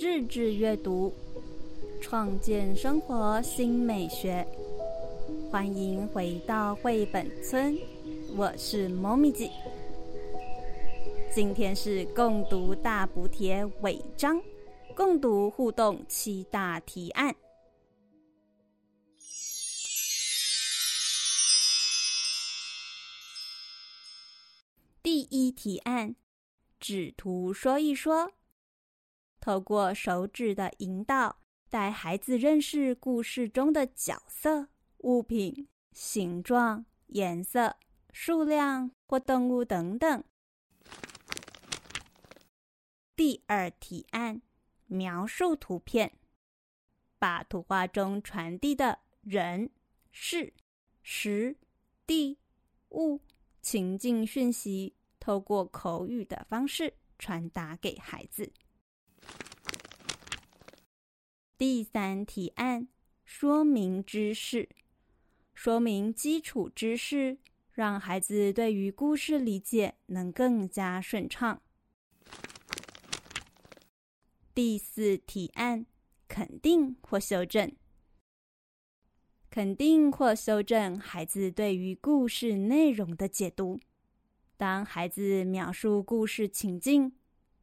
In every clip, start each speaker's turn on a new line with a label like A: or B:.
A: 日志阅读，创建生活新美学。欢迎回到绘本村，我是猫咪姐。今天是共读大补贴尾章，共读互动七大提案。第一提案，纸图说一说。透过手指的引导，带孩子认识故事中的角色、物品、形状、颜色、数量或动物等等。第二提案：描述图片，把图画中传递的人、事、时、地、物、情境讯息，透过口语的方式传达给孩子。第三提案：说明知识，说明基础知识，让孩子对于故事理解能更加顺畅。第四提案：肯定或修正，肯定或修正孩子对于故事内容的解读。当孩子描述故事情境，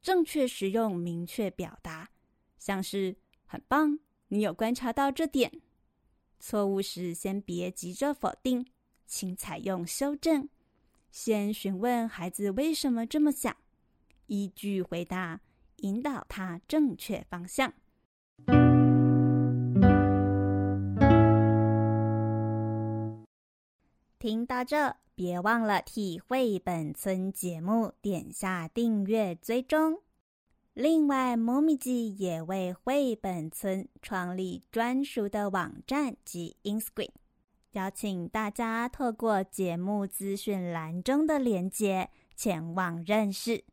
A: 正确使用明确表达，像是。很棒，你有观察到这点。错误时，先别急着否定，请采用修正。先询问孩子为什么这么想，依据回答引导他正确方向。听到这，别忘了替绘本村节目点下订阅追踪。另外，猫咪记也为绘本村创立专属的网站及 Inscreen，邀请大家透过节目资讯栏中的连接前往认识。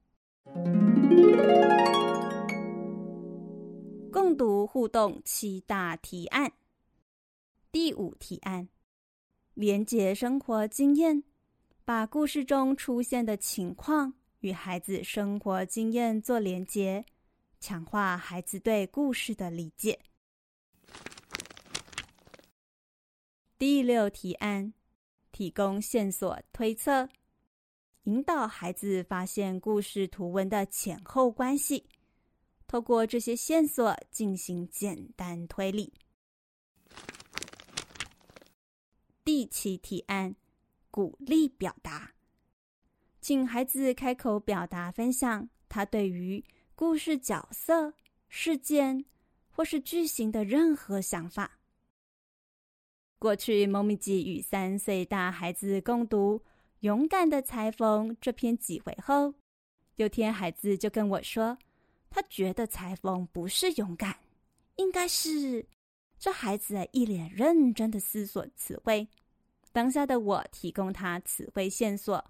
A: 共读互动七大提案，第五提案：连接生活经验，把故事中出现的情况。与孩子生活经验做连结，强化孩子对故事的理解。第六提案：提供线索推测，引导孩子发现故事图文的前后关系，透过这些线索进行简单推理。第七提案：鼓励表达。请孩子开口表达分享他对于故事角色、事件或是剧情的任何想法。过去，猫咪吉与三岁大孩子共读《勇敢的裁缝》这篇几回后，有天孩子就跟我说，他觉得裁缝不是勇敢，应该是……这孩子一脸认真的思索词汇。当下的我提供他词汇线索。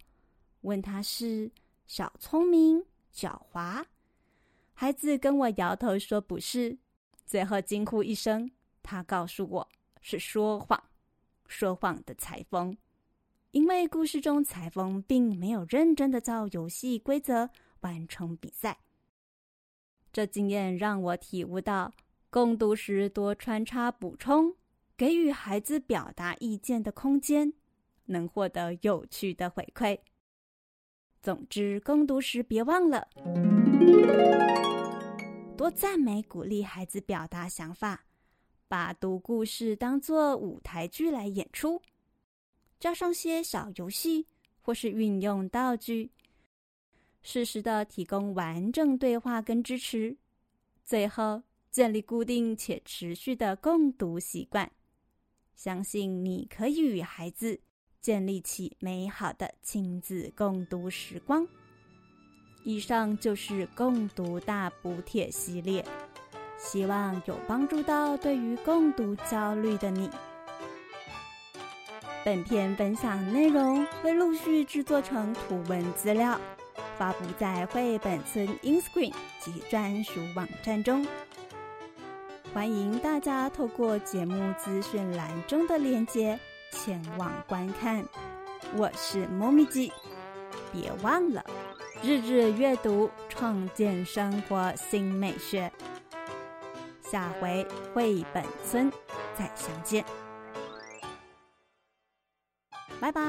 A: 问他是小聪明、狡猾，孩子跟我摇头说不是，最后惊呼一声，他告诉我是说谎，说谎的裁缝。因为故事中裁缝并没有认真的照游戏规则完成比赛。这经验让我体悟到，共读时多穿插补充，给予孩子表达意见的空间，能获得有趣的回馈。总之，共读时别忘了多赞美、鼓励孩子表达想法，把读故事当作舞台剧来演出，加上些小游戏或是运用道具，适时的提供完整对话跟支持，最后建立固定且持续的共读习惯。相信你可以与孩子。建立起美好的亲子共读时光。以上就是共读大补帖系列，希望有帮助到对于共读焦虑的你。本篇分享内容会陆续制作成图文资料，发布在绘本村 InScreen 及专属网站中。欢迎大家透过节目资讯栏中的链接。前往观看，我是猫咪鸡，别忘了日日阅读，创建生活新美学。下回绘本村再相见，拜拜。